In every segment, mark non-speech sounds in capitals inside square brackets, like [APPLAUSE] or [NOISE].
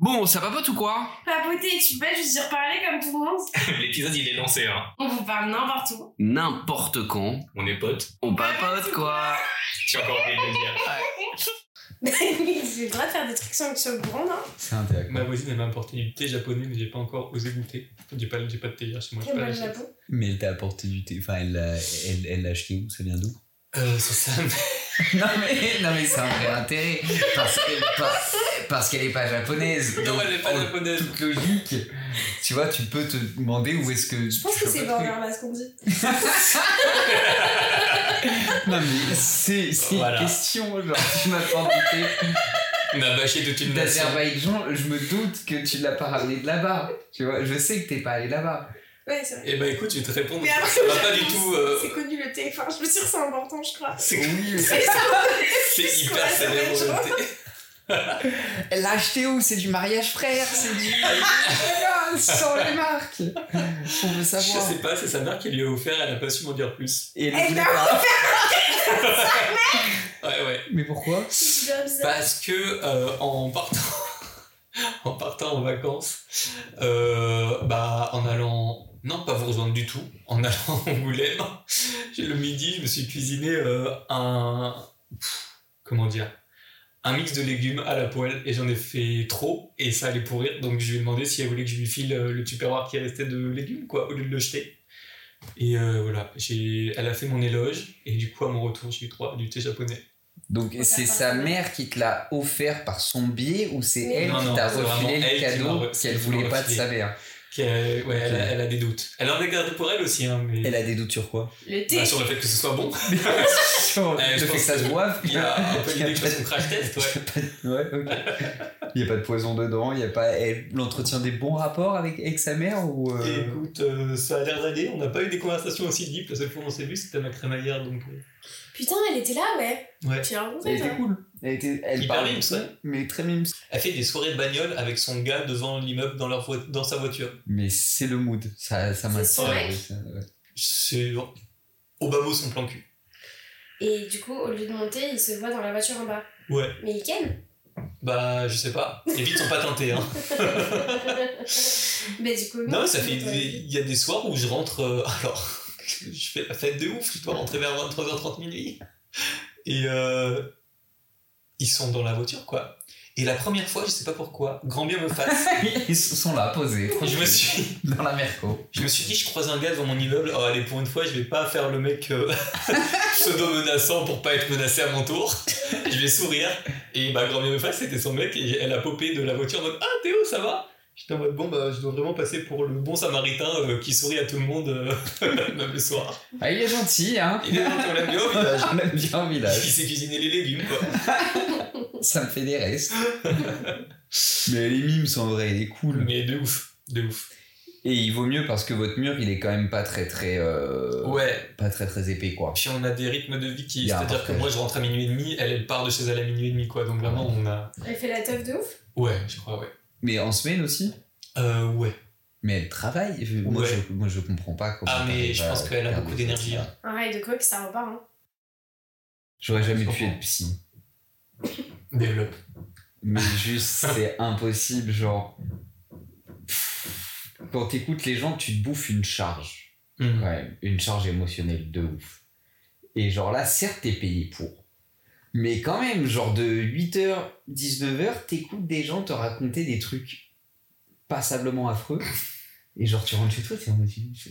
Bon, ça papote ou quoi? Papoter, tu peux pas juste dire parler comme tout le monde [LAUGHS] L'épisode il est lancé, hein. On vous parle n'importe où. N'importe quand. On est potes. On papote quoi [LAUGHS] J'ai encore oublié de le dire. [LAUGHS] J'ai le droit de faire des trucs sans que tu sois au courant, non? C'est intéressant. Ma voisine elle m'a apporté du thé japonais mais j'ai pas encore osé goûter. J'ai pas, j'ai pas de thé hier chez moi. j'ai pas. Japon. Mais elle t'a apporté du thé. Enfin, elle l'a elle, elle l'a acheté où? Ça vient d'où? Euh, c'est ça. Non, mais, non, mais c'est un vrai intérêt. Parce, que- parce, parce qu'elle est pas japonaise. Non, Donc, elle est pas en japonaise. toute logique, tu vois, tu peux te demander où est-ce que. Je pense que c'est ce qu'on dit. [LAUGHS] Non, mais c'est Voilà. une question. Genre, tu m'as pas invité On a bâché toute une nation. d'Azerbaïdjan. Je me doute que tu l'as pas ramené de là-bas. Tu vois, je sais que t'es pas allé là-bas. Ouais, c'est vrai. Eh ben écoute, je vais te répondre. Mais après, Ça va pas du tout. euh, C'est connu le. Enfin, je me suis dit que c'est important, je crois. C'est Oui, C'est ça. c'est C'est hyper célèbre [LAUGHS] où C'est du mariage frère, c'est du. [LAUGHS] Ah, Sans les marques On veut Je savoir. sais pas, c'est sa mère qui lui a offert, elle a pas su m'en dire plus. Et elle Elle voulait l'a pas. [LAUGHS] Ouais, ouais. Mais pourquoi? Parce que euh, en partant. en partant en vacances, euh, bah en allant. Non, pas vous rejoindre du tout. En allant à Angoulême, j'ai- le midi, je me suis cuisiné euh, un. pff, Comment dire? Un mix de légumes à la poêle et j'en ai fait trop et ça allait pourrir. Donc je lui ai demandé si elle voulait que je lui file euh, le tupperware qui restait de légumes quoi au lieu de le jeter. Et euh, voilà. J'ai elle a fait mon éloge et du coup à mon retour j'ai eu droit à du thé japonais. Donc c'est sa mère qui te l'a offert par son biais ou c'est elle Non, qui t'a refilé le cadeau qu'elle voulait pas de sa mère? Qui a- ouais, elle, a, elle a des doutes. Elle en a gardé pour elle aussi, hein, mais Elle a des doutes sur quoi? Le thé. Bah, sur le fait que ce soit bon. [LAUGHS] Sur Eh, le fait que ça se boive [LAUGHS] Il y a un peu l'idée que crash test, ouais. Ouais, ok. Il n'y a pas de poison dedans, il y a pas. Elle l'entretient des bons rapports avec, avec sa mère ou. euh, Et écoute, euh, ça a l'air d'aller. On n'a pas eu des conversations aussi deep. La seule fois où on s'est vu, c'était à ma crémaillère. Donc, euh, Putain, elle était là, ouais. ouais. Tu l'as Elle était toi cool. Elle, était, elle Hyper parle mimes, beaucoup, ouais. mais très mimes. Elle fait des soirées de bagnole avec son gars devant l'immeuble dans, leur voi- dans sa voiture. Mais c'est le mood, ça, ça m'a son inspiré, mec ça, ouais. C'est Obama son plan cul. Et du coup, au lieu de monter, il se voit dans la voiture en bas. Ouais. Mais il ken Bah, je sais pas. Les vides sont pas teintées, hein. [LAUGHS] [LAUGHS] Mais du coup, Non, ça fait. Il y a des soirs où je rentre. euh, [LAUGHS] alors, je fais la fête de ouf. Je dois rentrer vers 23h30 minuit. Et euh, ils sont dans la voiture, quoi. Et la première fois, je sais pas pourquoi, grand bien me fasse. [LAUGHS] Ils sont là, posés. je me suis, [LAUGHS] Dans la Merco. je me suis dit, je croise un gars devant mon immeuble. Oh, allez, pour une fois, je vais pas faire le mec euh, [LAUGHS] pseudo-menaçant pour pas être menacé à mon tour. Je vais sourire. Et bah, grand bien me fasse, c'était son mec. Et elle a popé de la voiture en mode Ah, Théo, ça va? J'étais en mode Bon, bah, je dois vraiment passer pour le bon samaritain euh, qui sourit à tout le monde, euh, [LAUGHS] même le soir. Ah, il est gentil, hein Il est gentil, on l'aime bien au village. [LAUGHS] On aime bien au Il village. s'est cuisiné les légumes, quoi. [LAUGHS] Ça me fait des restes. Mais les mimes sont vrais, il est cool. Mais de ouf, de ouf. Et il vaut mieux parce que votre mur, il est quand même pas très très. euh, Ouais, Pas très très épais, quoi. puis on a des rythmes de vie qui. Il C'est-à-dire que moi, je rentre à minuit et demi, elle, elle part de chez elle à minuit et demi, quoi. Donc vraiment, on a. Elle fait la teuf de ouf? Ouais, je crois, ouais. Mais en semaine aussi Euh, ouais. Mais elle travaille je- moi, Ouais. je, moi, je comprends pas comment. Ah, mais je pense qu'elle a beaucoup d'énergie, hein. Un rail de coke, ça repart. Hein. J'aurais jamais pu être psy. Développe. Mais juste, c'est [LAUGHS] impossible, genre. Quand t'écoutes les gens, tu te bouffes une charge. Mhm. Ouais, une charge émotionnelle de ouf. Et genre là, certes, t'es payé pour. Mais quand même, genre de 8h, 19h, t'écoutes des gens te raconter des trucs passablement affreux. Et genre, tu rentres chez toi, t'es en mode. Je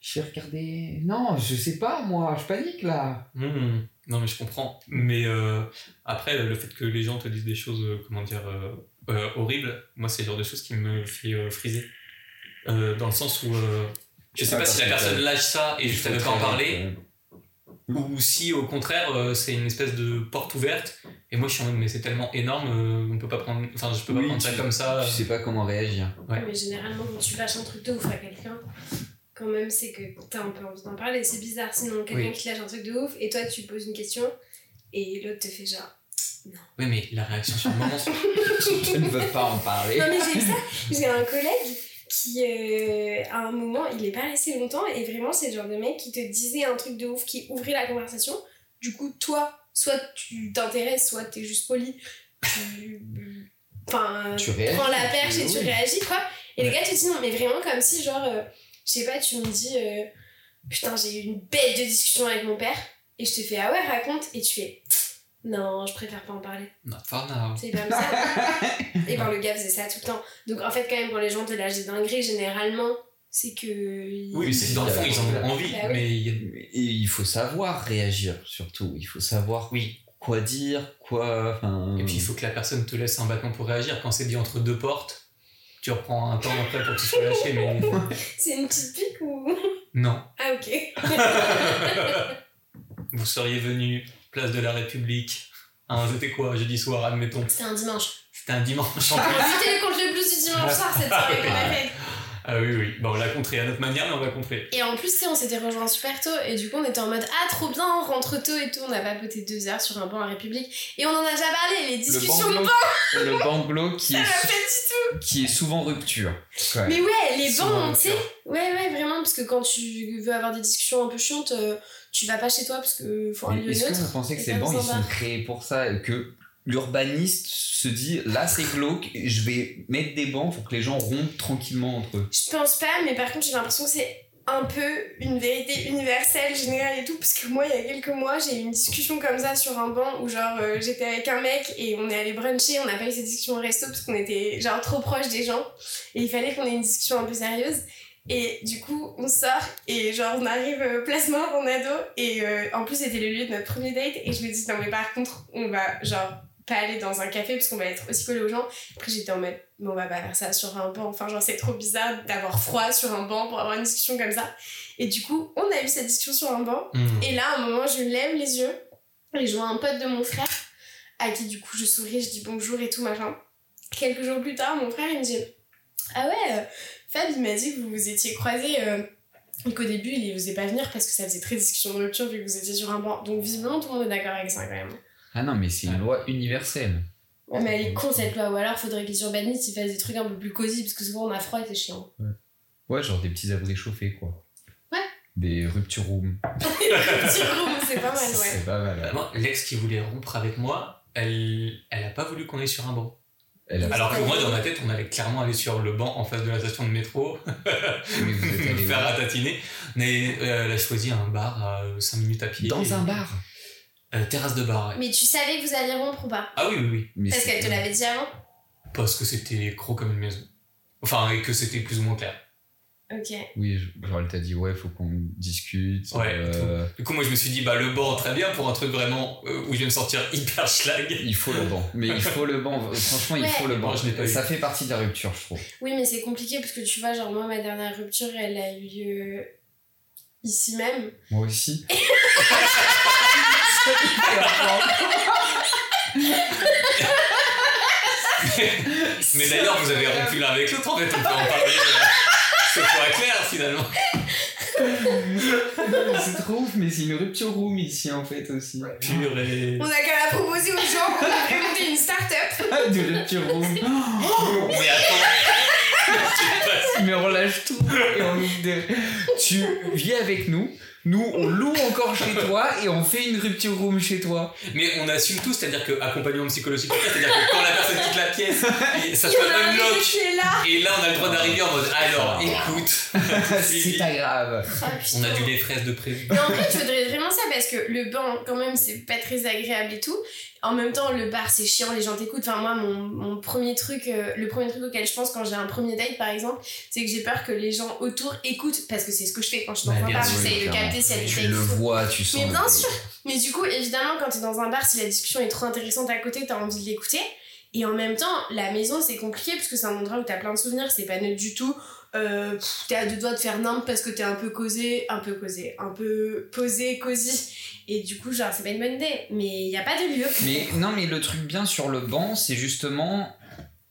je vais regarder. Non, je sais pas, moi, je panique là. Mhm. Non, mais je comprends. Mais euh, après, le fait que les gens te disent des choses, euh, comment dire, euh, euh, horribles, moi, c'est le genre de choses qui me fait euh, friser. Euh, dans le sens où. euh, je sais Ah, pas si la personne lâche ça et juste elle veut pas en parler. Ou si au contraire euh, c'est une espèce de porte ouverte et moi je suis en mode mais c'est tellement énorme euh, on peut pas prendre enfin je peux pas Oui, prendre ça comme ça Tu sais pas comment réagir. Ouais. Mais généralement, quand tu lâches un truc de ouf à quelqu'un, quand même, c'est que t'as un peu envie d'en parler. C'est bizarre. Sinon, quelqu'un Oui. qui lâche un truc de ouf et toi, tu poses une question et l'autre te fait genre. oui mais la réaction sur le moment c'est- [LAUGHS] Je ne veux pas en parler. Non, mais j'ai ça. J'ai un collègue qui, euh, à un moment, il est pas resté longtemps et vraiment, c'est le genre de mec qui te disait un truc de ouf qui ouvrait la conversation. Du coup, toi, soit tu t'intéresses, soit t'es juste poli. Tu enfin, Tu réagis, prends la tu- perche et tu réagis, quoi. Et Ouais. le gars te dit non, mais vraiment comme si, genre, euh, je sais pas, tu me dis, euh, putain, j'ai eu une bête de discussion avec mon père. Et je te fais, ah ouais, raconte. Et tu fais, non, je préfère pas en parler. Not for now. C'est comme ça. [LAUGHS] et ben le gars faisait ça tout le temps. Donc en fait, quand même, quand les gens te lâchent des dingueries, généralement, c'est que. ils- Oui, c'est dans le fond, ils en ont envie, Bah oui. mais il Et faut savoir réagir, surtout. Il faut savoir Oui. quoi dire, quoi. Et puis il faut que la personne te laisse un battement pour réagir. Quand c'est dit entre deux portes, tu reprends un temps après pour que tu sois lâché, mais [LAUGHS] C'est une petite pique ou? non. Ah ok. [LAUGHS] Vous seriez venu, place de la République. Hein, c'était quoi, jeudi soir, admettons. C'était un dimanche. C'était un dimanche en On plus. lutter contre le blues du dimanche soir cette soirée qu'on a faite. Ah oui, oui. Bon, on l'a contré à notre manière, mais on l'a contré. Et en plus, tu sais, on s'était rejoints super tôt et du coup, on était en mode Ah, trop bien, on rentre tôt et tout. On a papoté deux heures sur un banc à République et on en a déjà parlé, les le discussions de banc, [LAUGHS] le banglo qui, ça est, m'a sou- fait du tout. qui est souvent rupture. Mais ouais, les Souvent bancs, tu sais, ouais, ouais, vraiment, parce que quand tu veux avoir des discussions un peu chiantes, euh, tu vas pas chez toi parce que faut un lieu Est-ce que vous pensez que ces bancs ils sont créés pour ça que l'urbaniste se dit là c'est glauque, je vais mettre des bancs pour que les gens rompent tranquillement entre eux. Je pense pas, mais par contre, j'ai l'impression que c'est un peu une vérité universelle, générale et tout, parce que moi, il y a quelques mois, j'ai eu une discussion comme ça sur un banc où, genre, euh, j'étais avec un mec et on est allé bruncher, on n'a pas eu cette discussion au resto parce qu'on était, genre, trop proche des gens et il fallait qu'on ait une discussion un peu sérieuse. Et du coup, on sort et genre, on arrive euh, place mort en ado et euh, en plus, c'était le lieu de notre premier date et je me dis, non, mais par contre, on va, genre, pas aller dans un café parce qu'on va être aussi collé aux gens. Après, j'étais en mode, mais on va pas faire ça sur un banc. Enfin, genre, c'est trop bizarre d'avoir froid sur un banc pour avoir une discussion comme ça. Et du coup, on a eu cette discussion sur un banc. Hmm. Et là, à un moment, je lève les yeux et je vois un pote de mon frère à qui, du coup, je souris, je dis bonjour et tout, machin. Quelques jours plus tard, mon frère, il me dit Ah ouais, euh, Fab, il m'a dit que vous vous étiez croisés. euh, et qu'au début, il osait pas venir parce que ça faisait très discussion de rupture vu que vous étiez sur un banc. Donc, visiblement, tout le monde est d'accord avec ça quand même. Ah non mais c'est une loi universelle. Ouais, mais elle est con cette loi, ou alors faudrait que les urbanistes ils fassent des trucs un peu plus cosy parce que souvent on a froid et c'est chiant. Ouais genre des petits abris chauffés quoi. Ouais. Des rupture rooms. [LAUGHS] Petit room, c'est pas mal, [LAUGHS] ouais. C'est pas mal. Bah, l'ex qui voulait rompre avec moi, elle, elle a pas voulu qu'on aille sur un banc. Elle a- Alors que moi, dans ma tête, on allait clairement aller sur le banc en face de la station de métro, [LAUGHS] vous faire ratatiner. Mais euh, elle a choisi un bar à 5 minutes à pied. dans un bar. Euh, terrasse de bar, ouais. Mais tu savais que vous alliez rompre ou pas? Ah oui, oui, oui. Mais Parce qu'elle te l'avait dit avant? Parce que c'était gros comme une maison. Enfin, et que c'était plus ou moins clair. Ok. Oui, genre elle t'a dit ouais faut qu'on discute. Ouais, euh, Du coup, moi, je me suis dit, bah, le banc, très bien pour un truc vraiment euh, où je viens de sortir [LAUGHS] hyper schlag. il faut le banc. Mais il faut le banc. Franchement il Ouais. faut le banc. Eu. Ça fait partie de la rupture je trouve. Oui, mais c'est compliqué parce que tu vois, genre moi, ma dernière rupture, elle a eu lieu ici même. Moi aussi. [LAUGHS] Mais d'ailleurs, vous avez rompu l'un avec l'autre, en fait, on peut en parler. Ce point clair, finalement. [LAUGHS] c'est trop ouf, mais c'est une rupture room ici en fait aussi. Purée. On a qu'à la proposer aux gens, on a monter une start-up. [LAUGHS] de rupture room. [LAUGHS] Mais attends. Mais on lâche tout et on ouvre des... Tu vis avec nous, nous on loue encore chez toi et on fait une rupture room chez toi. Mais on assume tout, c'est-à-dire que accompagnement psychologique, c'est-à-dire que quand la personne quitte la pièce, et ça se fait un lock. Et là, on a le droit d'arriver en mode alors, écoute, [LAUGHS] c'est pas grave. Ah, on a du lait fraise de prévu. Mais en fait, il faudrait vraiment ça parce que le banc, quand même, c'est pas très agréable et tout. En même temps, le bar, c'est chiant, les gens t'écoutent. Enfin, moi, mon, mon premier truc, euh, le premier truc auquel je pense quand j'ai un premier date, par exemple, c'est que j'ai peur que les gens autour écoutent parce que c'est ce que je fais quand je suis dans Bah, un bien bar. sûr, J'essaye de clairement. capter Tu le vois, tu sens. Mais bien sûr. Mais du coup, évidemment, quand t'es dans un bar, si la discussion est trop intéressante à côté, t'as envie de l'écouter. Et en même temps, la maison, c'est compliqué parce que c'est un endroit où t'as plein de souvenirs, c'est pas neutre du tout. Euh, t'es à deux doigts de faire nimp parce que t'es un peu causé, un peu causé, un peu posé, cosy. Et du coup, genre, c'est pas une bonne idée. Mais il y a pas de lieu. Mais non, mais le truc bien sur le banc, c'est justement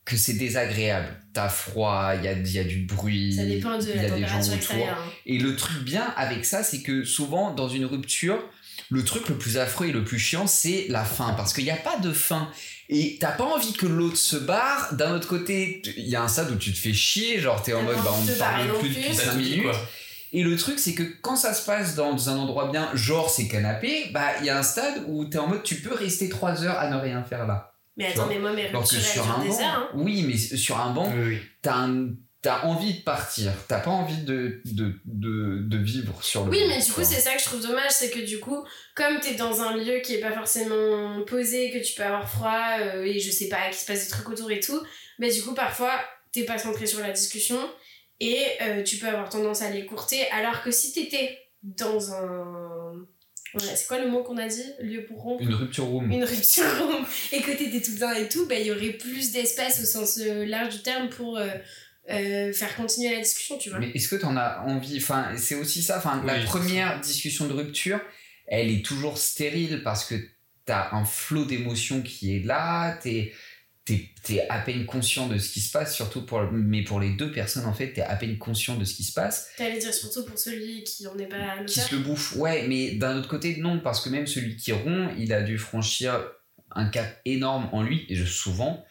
que c'est désagréable. T'as froid, il y a, il y a du bruit, Ça dépend de il y la a des gens température autour. extérieure. hein. Et le truc bien avec ça, c'est que souvent, dans une rupture, le truc le plus affreux et le plus chiant, c'est la fin. Parce qu'il n'y a pas de fin. Et t'as pas envie que l'autre se barre. D'un autre côté, il y a un stade où tu te fais chier. Genre, t'es en mode, bah, on ne parle plus depuis T'as 5 tout dit, minutes. quoi. Et le truc, c'est que quand ça se passe dans un endroit bien, genre c'est canapé, bah il y a un stade où t'es en mode tu peux rester 3 heures à ne rien faire là. Mais attends, mais moi, mes ruptures, elles sur durent un des banc, heures. Hein. oui, mais sur un banc, Oui, oui. t'as un- t'as envie de partir, t'as pas envie de, de, de, de vivre sur le Oui, mais du coup, c'est ça que je trouve dommage, c'est que du coup, comme t'es dans un lieu qui est pas forcément posé, que tu peux avoir froid, euh, et je sais pas, qu'il se passe des trucs autour et tout, mais du coup, parfois, t'es pas centré sur la discussion, et euh, tu peux avoir tendance à l'écourter, alors que si t'étais dans un... C'est quoi le mot qu'on a dit? Lieu pour rompre? Une rupture room. une rupture [LAUGHS] et que t'étais tout le temps et tout, bah, il y aurait plus d'espace au sens euh, large du terme pour euh, euh, faire continuer la discussion, tu vois. Mais est-ce que t'en as envie? Enfin, c'est aussi ça. Enfin, la Oui, première discussion de rupture, elle est toujours stérile parce que t'as un flot d'émotions qui est là. T'es t'es t'es à peine conscient de ce qui se passe, surtout pour mais pour les deux personnes en fait, t'es à peine conscient de ce qui se passe. T'allais dire surtout pour celui qui en est pas à Qui se le bouffe Ouais, mais d'un autre côté, non, parce que même celui qui rompt, il a dû franchir un cap énorme en lui, et je, souvent,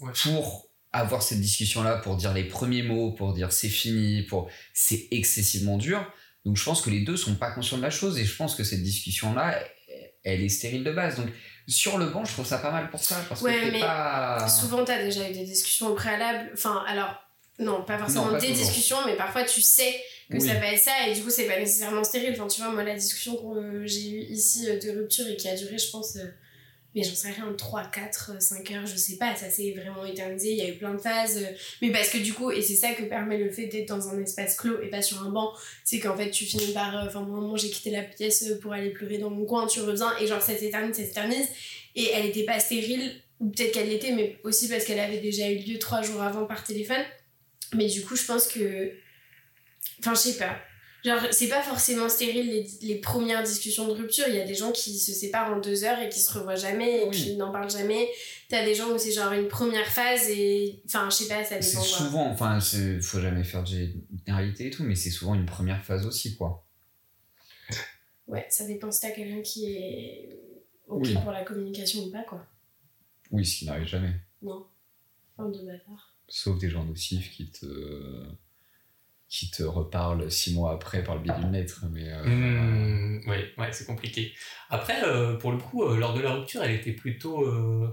Ouais. pour avoir cette discussion-là, pour dire les premiers mots, pour dire c'est fini, pour c'est excessivement dur. Donc je pense que les deux sont pas conscients de la chose, et je pense que cette discussion-là, elle est stérile de base. Donc sur le banc, je trouve ça pas mal pour ça, parce Ouais, que t'es mais pas... Souvent, t'as déjà eu des discussions au préalable. Enfin, alors, non, pas forcément Non, pas des toujours. discussions, mais parfois tu sais que Oui. ça va être ça, et du coup, c'est pas nécessairement stérile. Enfin, tu vois, moi, la discussion que j'ai eue ici euh, de rupture et qui a duré, je pense, euh, mais j'en sais rien, 3, 4, 5 heures, je sais pas, ça s'est vraiment éternisé, il y a eu plein de phases. euh, mais parce que du coup, et c'est ça que permet le fait d'être dans un espace clos et pas sur un banc, c'est qu'en fait, tu finis par. euh, Enfin, moi, moment, j'ai quitté la pièce euh, pour aller pleurer dans mon coin, tu reviens, et genre, ça s'éternise, ça s'éternise. Et elle était pas stérile, ou peut-être qu'elle l'était, mais aussi parce qu'elle avait déjà eu lieu trois jours avant par téléphone. Mais du coup, je pense que. Enfin, je sais pas. Genre, c'est pas forcément stérile les, les premières discussions de rupture. Il y a des gens qui se séparent en deux heures et qui se revoient jamais et Oui. qui n'en parlent jamais. T'as des gens où c'est genre une première phase et. Enfin, je sais pas, ça C'est dépend. quoi. souvent, enfin, c'est- faut jamais faire de généralité et tout, mais c'est souvent une première phase aussi, quoi. Ouais, ça dépend si t'as quelqu'un qui est ok Oui. pour la communication ou pas, quoi. Oui, ce qui n'arrive jamais. Non. Fin de bâtard. Sauf des gens nocifs qui te qui te reparlent six mois après par le biais d'une lettre. Mais euh, Mmh, ouais, ouais, c'est compliqué. Après, euh, pour le coup, euh, lors de la rupture, elle était plutôt. euh,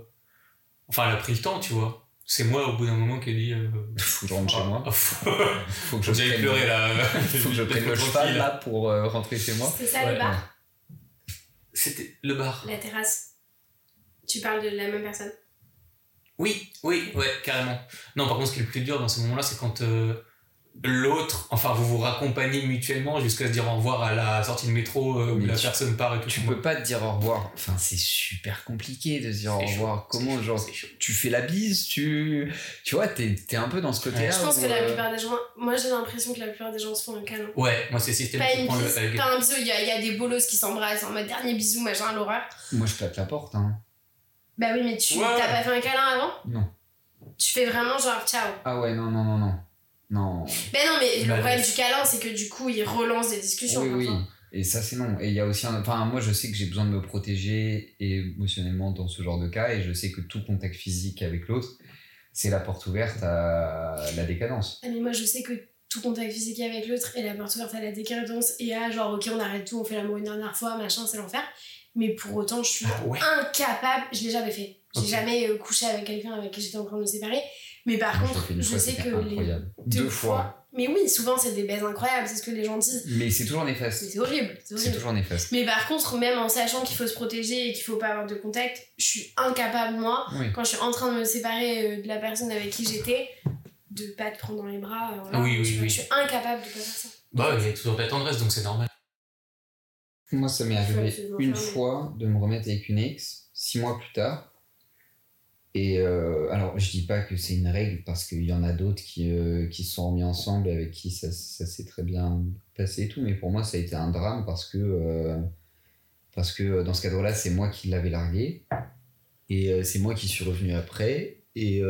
Enfin, elle a pris le temps, tu vois. C'est moi, au bout d'un moment, qui ai dit. euh, faut que je rentre chez moi. Ah, faut- [LAUGHS] que je prenne- pleuré là. [LAUGHS] Faut que je prenne le cheval là pour euh, rentrer chez moi. C'est ça Ouais. le bar C'était le bar. La terrasse Tu parles de la même personne? Oui, oui, ouais, carrément. Non, par contre, ce qui est le plus dur dans ce moment-là, c'est quand euh, l'autre, enfin, vous vous raccompagnez mutuellement jusqu'à se dire au revoir à la sortie de métro euh, où Mais la tu- personne part et tout. Tu peux pas te dire au revoir. Enfin, c'est super compliqué de se dire au chaud, revoir. Comment, genre, chaud. tu fais la bise, tu. Tu vois, t'es es un peu dans ce côté-là. Je pense où, que la euh, plupart des gens. Moi j'ai l'impression que la plupart des gens se font un câlin. Ouais, moi, c'est Pas systématiquement une le. bise, avec- pas un bisou, il y a, il y a des bolos qui s'embrassent en mode dernier bisou, machin, l'horreur. Moi, je claque la porte. Hein. Bah oui, mais tu Ouais. t'as pas fait un câlin avant? Non. Tu fais vraiment genre ciao. Ah ouais, non, non, non, non. Non. Mais non, mais le Bah, problème du câlin, c'est que du coup, il relance des discussions. Oui, oui. Et ça, c'est non. Et il y a aussi un. Enfin, moi, je sais que j'ai besoin de me protéger émotionnellement dans ce genre de cas. Et je sais que tout contact physique avec l'autre, c'est la porte ouverte à la décadence. Ah, mais moi, je sais que tout contact physique avec l'autre est la porte ouverte à la décadence et à genre, ok, on arrête tout, on fait l'amour une dernière fois, machin, c'est l'enfer. Mais pour autant, je suis Ah ouais. incapable, je l'ai jamais fait. J'ai Ok. jamais euh, couché avec quelqu'un avec qui j'étais en train de me séparer. Mais par je contre, je fois, sais que les incroyable. deux, Deux fois. fois. Mais oui, souvent c'est des baises incroyables, c'est ce que les gens disent. Mais c'est toujours Mais néfaste. c'est horrible, c'est toujours néfaste. Mais par contre, même en sachant qu'il faut se protéger et qu'il faut pas avoir de contact, je suis incapable, moi, Oui. quand je suis en train de me séparer euh, de la personne avec qui j'étais, de pas te prendre dans les bras. euh, voilà. Ah oui, oui, je, suis- oui. je suis incapable de pas faire ça. Bah, il y a toujours de la tendresse, donc c'est normal. Moi, ça m'est arrivé une fois de me remettre avec une ex, six mois plus tard. Et euh, alors, je dis pas que c'est une règle parce qu'il y en a d'autres qui, euh, qui se sont remis ensemble avec qui ça, ça s'est très bien passé et tout. Mais pour moi, ça a été un drame parce que, euh, parce que dans ce cadre-là, c'est moi qui l'avais largué. Et c'est moi qui suis revenu après. Et,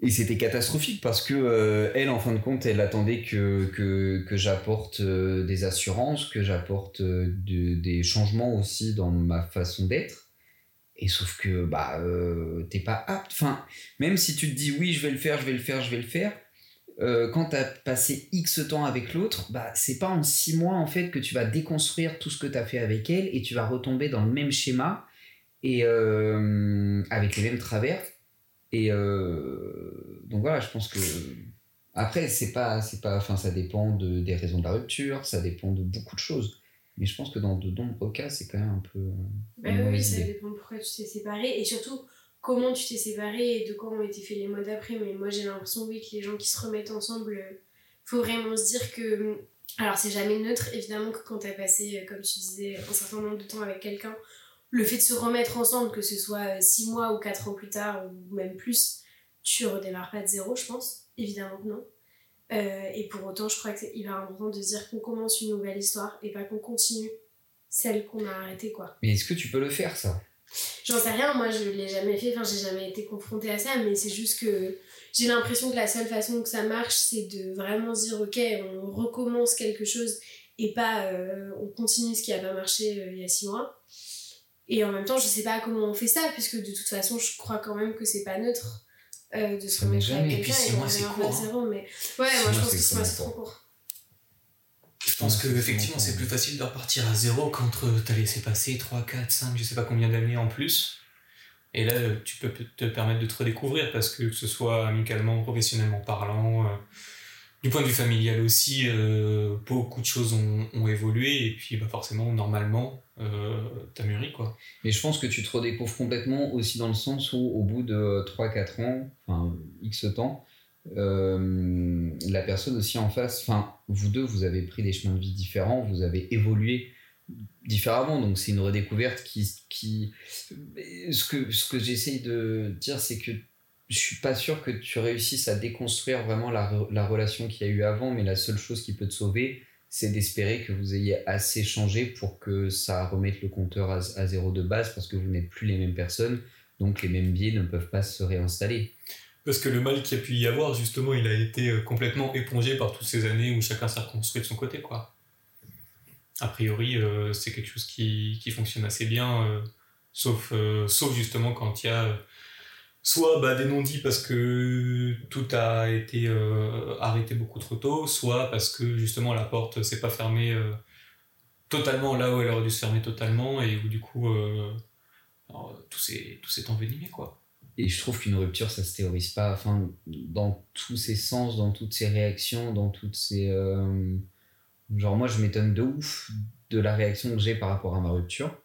et c'était catastrophique parce que elle, en fin de compte, elle attendait que, que, que j'apporte des assurances, que j'apporte de- des changements aussi dans ma façon d'être. Et sauf que bah euh, t'es pas apte. Enfin, même si tu te dis oui, je vais le faire, je vais le faire, je vais le faire. euh, quand t'as passé X temps avec l'autre, bah c'est pas en six mois en fait que tu vas déconstruire tout ce que t'as fait avec elle et tu vas retomber dans le même schéma et euh, avec les mêmes travers. Et euh, donc voilà, je pense que après c'est pas c'est pas enfin ça dépend de, des raisons de la rupture, ça dépend de beaucoup de choses. Mais je pense que dans de nombreux cas, c'est quand même un peu Bah une oui, ça idée. dépend pourquoi tu t'es séparé et surtout comment tu t'es séparé et de quoi ont été faits les mois d'après. Mais moi j'ai l'impression, oui, que les gens qui se remettent ensemble, euh, faut vraiment se dire que. Alors c'est jamais neutre, évidemment, que quand t'as passé, euh, comme tu disais, un certain nombre de temps avec quelqu'un, le fait de se remettre ensemble, que ce soit 6 mois ou 4 ans plus tard ou même plus, tu redémarres pas de zéro, je pense. Évidemment que non. Euh, et pour autant, je crois que c'est hyper important de se dire qu'on commence une nouvelle histoire et pas qu'on continue celle qu'on a arrêtée, quoi. Mais est-ce que tu peux le faire ça? J'en sais rien, moi je l'ai jamais fait, enfin j'ai jamais été confrontée à ça, mais c'est juste que j'ai l'impression que la seule façon que ça marche, c'est de vraiment se dire ok, on recommence quelque chose et pas euh, on continue ce qui a pas marché euh, il y a six mois. Et en même temps, je sais pas comment on fait ça, puisque de toute façon, je crois quand même que c'est pas neutre euh, de se remettre jamais. avec Et quelqu'un puis six de court, à hein. zéro, mais ouais, Six moi je pense que six mois c'est trop court. Je pense que effectivement c'est plus facile de repartir à zéro quand t'as laissé passer 3, 4, 5, je sais pas combien d'années en plus. Et là, tu peux te permettre de te redécouvrir parce que que ce soit amicalement, professionnellement parlant, euh, du point de vue familial aussi, euh, beaucoup de choses ont, évolué et puis bah, forcément, normalement, euh, t'as mûri quoi. Mais je pense que tu te redécouvres complètement aussi dans le sens où, au bout de 3-4 ans, enfin X temps, euh, la personne aussi en face, enfin, vous deux, vous avez pris des chemins de vie différents, vous avez évolué différemment, donc c'est une redécouverte qui. qui ce que, ce que j'essaye de dire, c'est que je suis pas sûr que tu réussisses à déconstruire vraiment la, la relation qu'il y a eu avant, mais la seule chose qui peut te sauver, c'est d'espérer que vous ayez assez changé pour que ça remette le compteur à, à zéro de base, parce que vous n'êtes plus les mêmes personnes, donc les mêmes biais ne peuvent pas se réinstaller. Parce que le mal qu'il y a pu y avoir, justement, il a été euh, complètement épongé par toutes ces années où chacun s'est reconstruit de son côté, quoi. A priori, euh, c'est quelque chose qui, qui fonctionne assez bien, euh, sauf, sauf justement quand il y a soit bah, des non-dits parce que tout a été euh, arrêté beaucoup trop tôt, soit parce que justement la porte s'est pas fermée euh, totalement là où elle aurait dû se fermer totalement et où du coup euh, alors, tout s'est envenimé, quoi. Et je trouve qu'une rupture, ça se théorise pas, enfin, dans tous ses sens, dans toutes ses réactions, dans toutes ses. euh, Genre, moi, je m'étonne de ouf de la réaction que j'ai par rapport à ma rupture.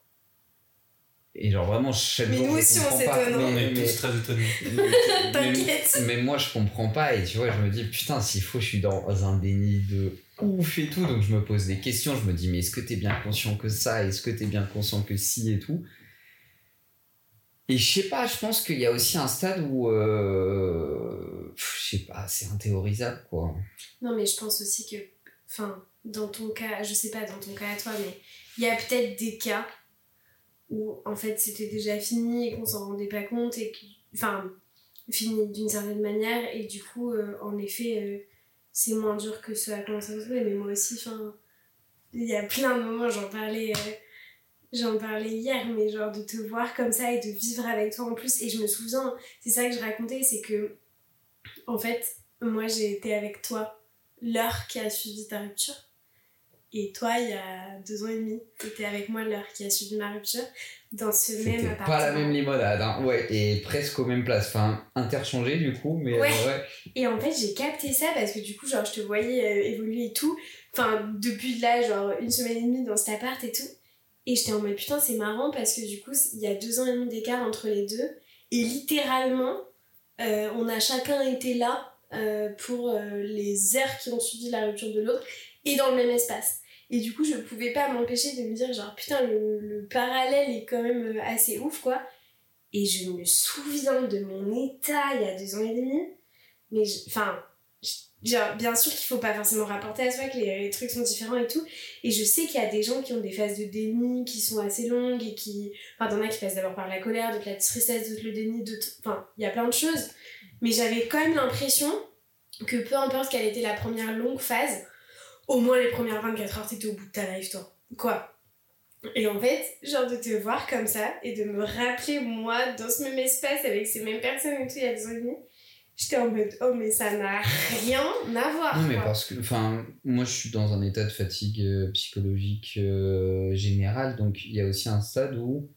Et genre, vraiment, chaque Mais nous je aussi, on comprends pas. s'étonne. On Mais- est mais- tous très étonnés. [LAUGHS] T'inquiète. Mais moi, je comprends pas. Et tu vois, je me dis, putain, s'il faut, je suis dans un déni de ouf et tout. Donc, je me pose des questions. Je me dis, mais est-ce que t'es bien conscient que ça? Est-ce que t'es bien conscient que si et tout? Et je sais pas, je pense qu'il y a aussi un stade où. euh, Je sais pas, c'est inthéorisable, quoi. Non, mais je pense aussi que, enfin, dans ton cas, je sais pas dans ton cas à toi, mais il y a peut-être des cas où en fait c'était déjà fini et qu'on s'en rendait pas compte et enfin, fini d'une certaine manière et du coup, euh, en effet, euh, c'est moins dur que ce à quoi on s'attendait. Mais moi aussi, enfin, il y a plein de moments, j'en parlais. euh, J'en parlais hier, mais genre de te voir comme ça et de vivre avec toi en plus. Et je me souviens, c'est ça que je racontais, c'est que, en fait, moi j'ai été avec toi l'heure qui a suivi ta rupture. Et toi, il y a deux ans et demi, t'étais avec moi l'heure qui a suivi ma rupture dans ce même appartement. pas la même limonade, hein. Ouais, et presque aux mêmes places. Enfin, interchangé du coup, mais Ouais. euh, ouais. Et en fait, j'ai capté ça parce que du coup, genre, je te voyais euh, évoluer et tout. Enfin, depuis là, genre, une semaine et demie dans cet appart et tout. Et j'étais en mode putain, c'est marrant parce que du coup, il y a deux ans et demi d'écart entre les deux. Et littéralement, euh, on a chacun été là pour les heures qui ont suivi la rupture de l'autre et dans le même espace. Et du coup, je pouvais pas m'empêcher de me dire, genre, putain, le, le parallèle est quand même euh, assez ouf, quoi. Et je me souviens de mon état il y a deux ans et demi. Mais, enfin, bien sûr qu'il faut pas forcément rapporter à soi que les, les trucs sont différents et tout. Et je sais qu'il y a des gens qui ont des phases de déni qui sont assez longues et qui. Enfin, t'en as qui passent d'abord par la colère, d'autres la tristesse, d'autres le déni, d'autres. Enfin, il y a plein de choses. Mais j'avais quand même l'impression que peu importe quelle était la première longue phase, au moins les premières 24 heures, t'étais au bout de ta life, toi. Quoi? Et en fait, genre de te voir comme ça et de me rappeler, moi, dans ce même espace avec ces mêmes personnes et tout, il y a et demi, j'étais en mode, oh, mais ça n'a rien à voir. Non, mais quoi. parce que, enfin, moi je suis dans un état de fatigue euh, psychologique euh, général, donc il y a aussi un stade où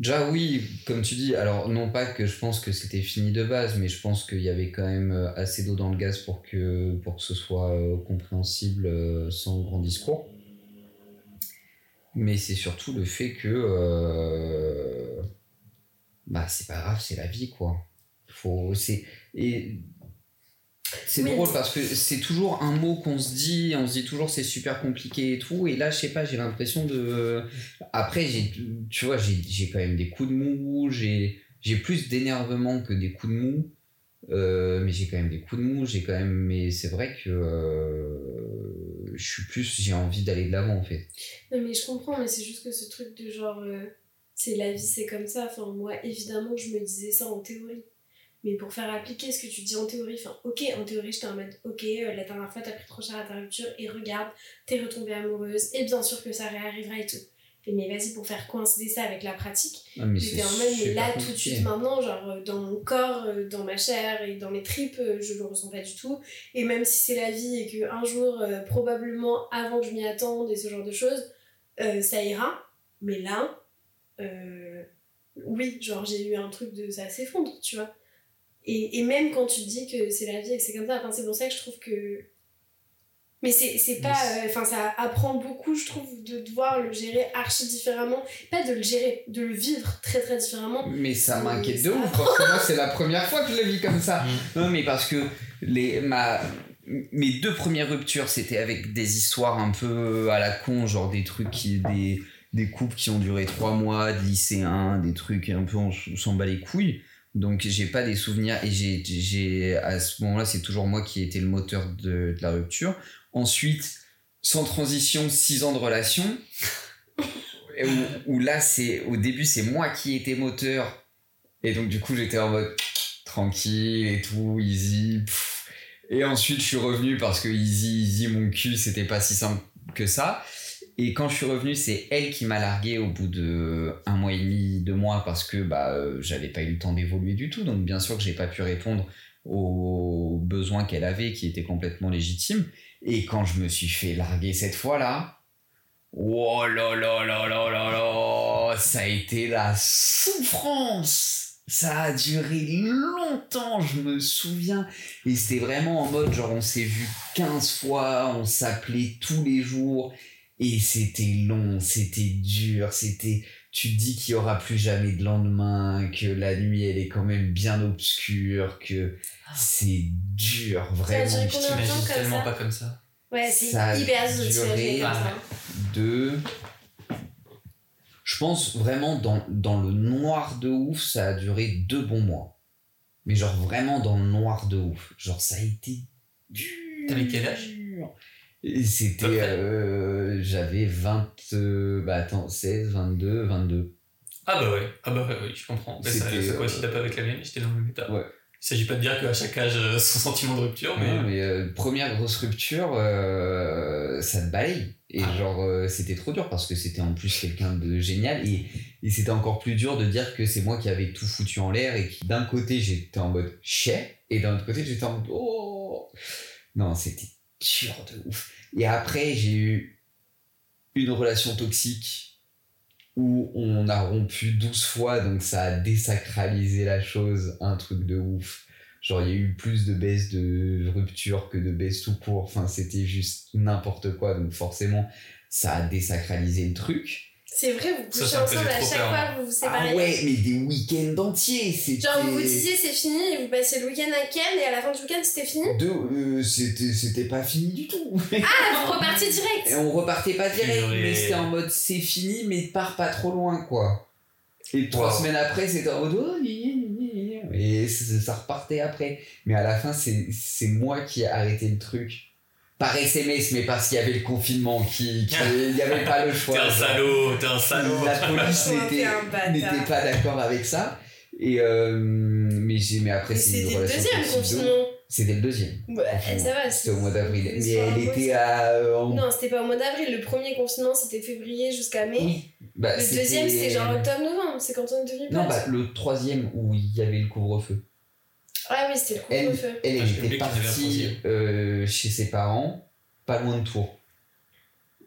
Déjà, oui, comme tu dis, alors non pas que je pense que c'était fini de base, mais je pense qu'il y avait quand même euh, assez d'eau dans le gaz pour que, pour que ce soit euh, compréhensible euh, sans grand discours. Mais c'est surtout le fait que. bah, c'est pas grave, c'est la vie, quoi. Faut, et c'est Oui. drôle parce que c'est toujours un mot qu'on se dit, on se dit toujours c'est super compliqué et tout. Et là, je sais pas, j'ai l'impression de. Après, j'ai, tu vois, j'ai, quand même des coups de mou, j'ai, j'ai plus d'énervement que des coups de mou. Euh, mais j'ai quand même des coups de mou, j'ai quand même. Mais c'est vrai que euh, je suis plus. J'ai envie d'aller de l'avant en fait. Non, mais je comprends, mais c'est juste que ce truc de genre, euh, c'est la vie, c'est comme ça. Enfin, moi, évidemment, je me disais ça en théorie. Mais pour faire appliquer ce que tu dis en théorie, enfin, ok, en théorie, j'étais en mode, ok, euh, la dernière fois, t'as pris trop cher à ta rupture, et regarde, t'es retombée amoureuse, et bien sûr que ça réarrivera et tout. Et mais vas-y, pour faire coïncider ça avec la pratique, Ah, j'étais en mode, mais là, tout de suite, maintenant, genre, euh, dans mon corps, euh, dans ma chair et dans mes tripes, je le ressens pas du tout. Et même si c'est la vie et qu'un jour, euh, probablement avant que je m'y attende et ce genre de choses, euh, ça ira. Mais là, oui, genre j'ai eu un truc de ça s'effondre, tu vois. Et, et même quand tu te dis que c'est la vie et que c'est comme ça, enfin, c'est pour ça que je trouve que. Mais c'est c'est pas. Euh, Enfin, ça apprend beaucoup, je trouve, de devoir le gérer archi différemment. Pas de le gérer, de le vivre très très différemment. Mais ça Mais m'inquiète de ouf parce que moi c'est la première fois que je le vis comme ça. Mm. Non mais parce que les ma mes deux premières ruptures c'était avec des histoires un peu à la con genre des trucs qui des des couples qui ont duré trois mois, de lycéens, des trucs un peu on s'en bat les couilles. Donc j'ai pas des souvenirs et j'ai à ce moment-là c'est toujours moi qui ai été le moteur de, la rupture. Ensuite sans transition six ans de relation. Où, là c'est au début c'est moi qui étais moteur. Et donc du coup j'étais en mode tranquille et tout easy et ensuite je suis revenu parce que easy easy mon cul c'était pas si simple que ça et quand je suis revenu c'est elle qui m'a largué au bout de un mois et demi deux mois parce que bah euh, j'avais pas eu le temps d'évoluer du tout donc bien sûr que j'ai pas pu répondre aux besoins qu'elle avait qui étaient complètement légitimes et quand je me suis fait larguer cette fois là Oh là là là là là là, ça a été la souffrance. Ça a duré longtemps, je me souviens. Et c'était vraiment en mode, genre, on s'est vu 15 fois, on s'appelait tous les jours. Et c'était long, c'était dur, c'était. Tu te dis qu'il y aura plus jamais de lendemain, que la nuit elle est quand même bien obscure, que c'est dur, vraiment. duré Je combien de temps t'imagine tellement ça pas comme ça. Ouais, c'est Ça a hyper duré- ça. de je pense vraiment dans, dans le noir de ouf ça a duré deux bons mois mais genre vraiment dans le noir de ouf genre ça a été dur T'avais quel âge? C'était euh, j'avais 20 euh, bah attends 16 22 22 Ah bah ouais, ah bah ouais, ouais, je comprends. Bah, ça, euh, coïncide peu avec la mienne, j'étais dans le même état. Ouais. Il s'agit pas de dire qu'à chaque âge, son sentiment de rupture, mais... Ouais, mais euh, première grosse rupture, euh, ça te balaye. Et Ah. genre, euh, c'était trop dur parce que c'était en plus quelqu'un de génial. Et, et c'était encore plus dur de dire que c'est moi qui avais tout foutu en l'air et qui d'un côté j'étais en mode chais et d'un autre côté j'étais en mode oh. Non, c'était dur de ouf. Et après, j'ai eu une relation toxique où on a rompu 12 fois, donc ça a désacralisé la chose, un truc de ouf. Genre, il y a eu plus de baisses de rupture que de baisses tout court. Enfin, c'était juste n'importe quoi. Donc, forcément, ça a désacralisé le truc. C'est vrai, vous couchez ensemble à chaque peur, fois que vous vous séparez. Ah ouais, mais des week-ends entiers. C'était... Genre, vous vous disiez c'est fini et vous passiez le week-end à Ken et à la fin du week-end c'était fini. Deux, euh, c'était, c'était pas fini du tout. Ah, vous repartiez Et direct on repartait pas direct, Purée. mais c'était en mode c'est fini, mais pars pas trop loin, quoi. Et trois semaines après, c'était en mode oh, et ça, ça repartait après. Mais à la fin, c'est, c'est moi qui ai arrêté le truc. Par SMS, mais parce qu'il y avait le confinement, qui, qui- il n'y avait pas le [LAUGHS] choix. T'es un salaud, t'es un salaud. La police Ouais, n'était, pas d'accord avec ça. Et euh, mais, j'ai, mais après, Mais c'est une c'était le relation deuxième confinement. C'était le deuxième. Ouais, ça va. C'était au mois d'avril. c'est- Mais elle était à. euh, en- Non, c'était pas au mois d'avril. Le premier confinement c'était février jusqu'à mai. Oui. Bah, Le deuxième c'était genre octobre-novembre. C'est quand on est devenu Non, bah, le troisième où il y avait le couvre-feu. Ah oui, c'était le Elle, couvre-feu. elle, elle Ah, était un partie euh, chez ses parents, pas loin de Tours.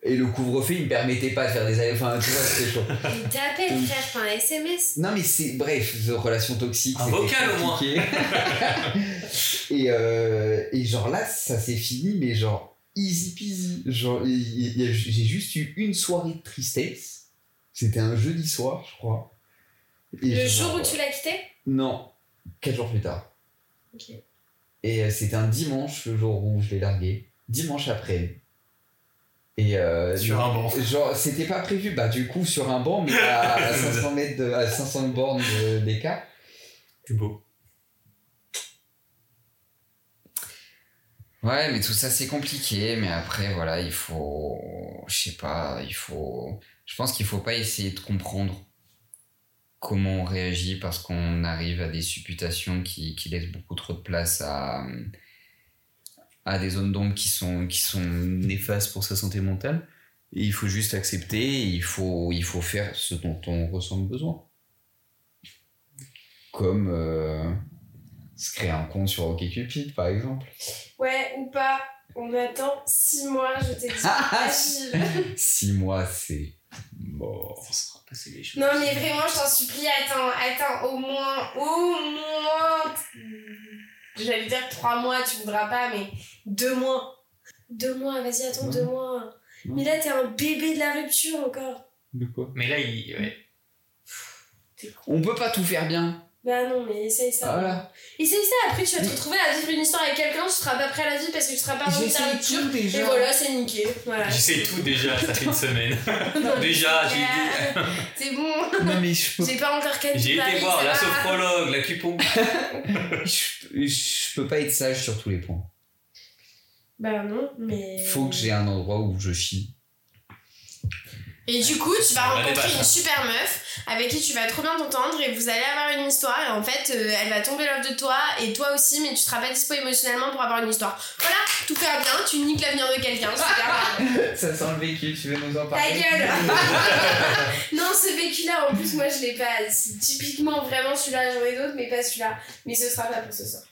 Et le couvre-feu, il me permettait pas de faire des allers. Enfin, tu vois, c'était chaud. [LAUGHS] Il t'appelle, frère, par SMS. Non, mais c'est. Bref, relation toxique. Un c'était vocal, au moins. [LAUGHS] et, euh, et genre là, ça s'est fini, mais genre easy peasy. Genre, il- il y a- j'ai juste eu une soirée de tristesse. C'était un jeudi soir, je crois. Et Le genre- jour où tu l'as quitté? Non, quatre jours plus tard. Et euh, c'était un dimanche, le jour où je l'ai largué. Dimanche après. Et euh, Sur un banc. [LAUGHS] Genre, c'était pas prévu. Bah, du coup, sur un banc, mais à, à [LAUGHS] 500 mètres, de- à 500 bornes de- d'écart. C'est beau. Ouais, mais tout ça, c'est compliqué. Mais après, voilà, il faut. Je sais pas, il faut. Je pense qu'il faut pas essayer de comprendre comment on réagit parce qu'on arrive à des supputations qui, qui laissent beaucoup trop de place à, à des zones d'ombre qui sont, qui sont néfastes pour sa santé mentale. Et il faut juste accepter, et il faut, il faut faire ce dont on ressent le besoin. Comme euh, se créer un compte sur OkCupid, par exemple. Ouais, ou pas. On attend 6 mois, je t'ai dit. [LAUGHS] Six mois, c'est mort. Les choses. Non mais vraiment, je t'en supplie, attends, attends, au moins, au moins, j'allais dire trois mois, tu voudras pas, mais deux mois. Deux mois, vas-y, attends, Ouais. deux mois. Mais là, t'es un bébé de la rupture encore. De quoi? Mais là, il. Ouais. On peut pas tout faire bien. Bah non, mais essaye ça. Voilà. Essaye ça, après tu vas te retrouver à vivre une histoire avec quelqu'un, tu seras pas prêt à la vivre parce que tu seras pas dans ta J'essaie rupture. tout déjà. Et voilà, c'est niqué. Voilà. J'essaie tout déjà, ça fait une semaine. [LAUGHS] Non, [LAUGHS] déjà, j'ai euh, [LAUGHS] C'est bon. Non, mais je peux, J'ai pas encore qu'à J'ai été voir la sophrologue, la cupon. je, je peux pas être sage sur tous les points. Bah non, mais. Faut que j'ai un endroit où je chie. Et du coup, tu vas On va rencontrer une super meuf avec qui tu vas trop bien t'entendre et vous allez avoir une histoire et en fait euh, elle va tomber l'œuf de toi et toi aussi mais tu seras pas dispo émotionnellement pour avoir une histoire. Voilà, tout va bien, tu niques l'avenir de quelqu'un, super. [LAUGHS] Ça sent le vécu, tu veux nous en Ta gueule [LAUGHS] Non, ce vécu-là, en plus, moi je l'ai pas. Typiquement vraiment celui-là, j'en ai d'autres, mais pas celui-là. Mais ce sera pas pour ce soir.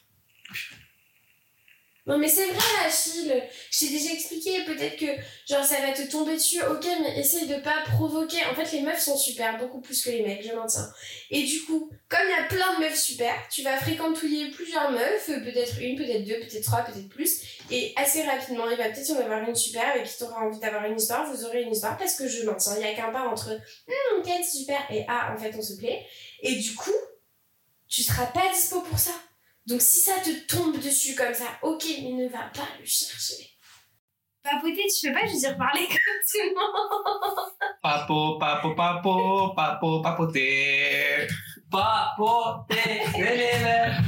Non, mais c'est vrai, Achille. Je t'ai déjà expliqué, peut-être que genre ça va te tomber dessus, ok, mais essaye de pas provoquer. En fait, les meufs sont super, beaucoup plus que les mecs, je maintiens. Et du coup, comme il y a plein de meufs super, tu vas fréquentouiller plusieurs meufs, euh, peut-être une, peut-être deux, peut-être trois, peut-être plus. Et assez rapidement, il va peut-être y en avoir une super avec qui tu auras envie d'avoir une histoire, vous aurez une histoire parce que je maintiens, il y a qu'un pas entre Hum, c'est super et ah, en fait, on se plaît. Et du coup, tu seras pas dispo pour ça. Donc si ça te tombe dessus comme ça, ok, mais ne va pas le chercher. Papoter, tu peux pas juste dire parler [LAUGHS] comme tout le monde. Papo, papo, papo, papo, papoter. Papoter, c'est les verts.